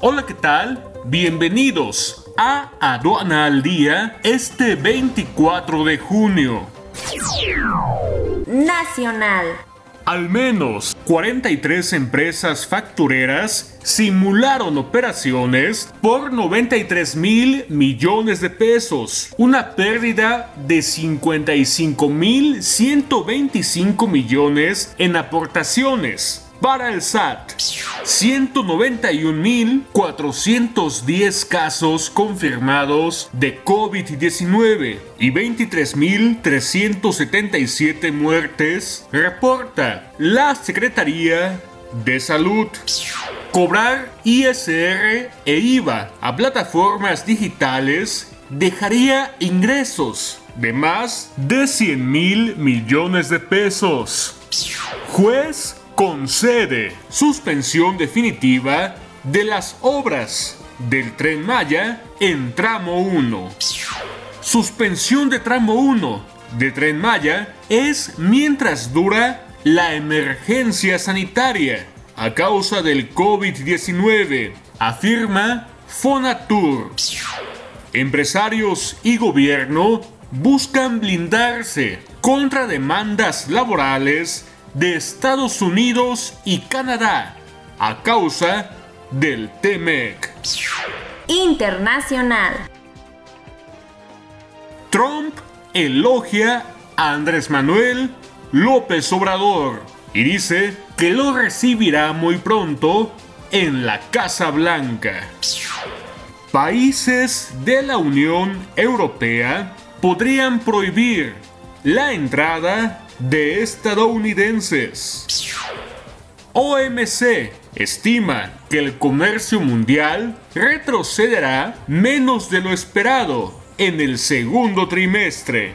Hola, ¿qué tal? Bienvenidos a Aduana al Día este 24 de junio. Nacional. Al menos 43 empresas factureras simularon operaciones por 93 mil millones de pesos, una pérdida de 55 mil 125 millones en aportaciones para el SAT. 191.410 casos confirmados de COVID-19 y 23.377 muertes, reporta la Secretaría de Salud. Cobrar ISR e IVA a plataformas digitales dejaría ingresos de más de 100 mil millones de pesos. Juez concede suspensión definitiva de las obras del tren Maya en tramo 1. Suspensión de tramo 1 de tren Maya es mientras dura la emergencia sanitaria a causa del COVID-19, afirma Fonatur. Empresarios y gobierno buscan blindarse contra demandas laborales de Estados Unidos y Canadá a causa del TEMEC. Internacional. Trump elogia a Andrés Manuel López Obrador y dice que lo recibirá muy pronto en la Casa Blanca. Países de la Unión Europea podrían prohibir la entrada de estadounidenses. OMC estima que el comercio mundial retrocederá menos de lo esperado en el segundo trimestre.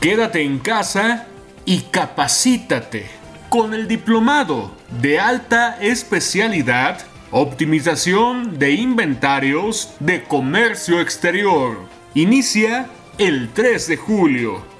Quédate en casa y capacítate con el diplomado de alta especialidad Optimización de inventarios de comercio exterior. Inicia el 3 de julio.